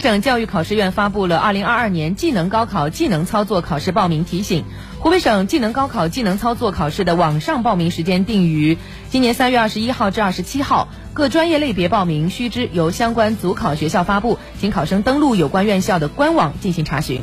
省教育考试院发布了二零二二年技能高考技能操作考试报名提醒。湖北省技能高考技能操作考试的网上报名时间定于今年三月二十一号至二十七号。各专业类别报名须知由相关组考学校发布请考生登录有关院校的官网进行查询。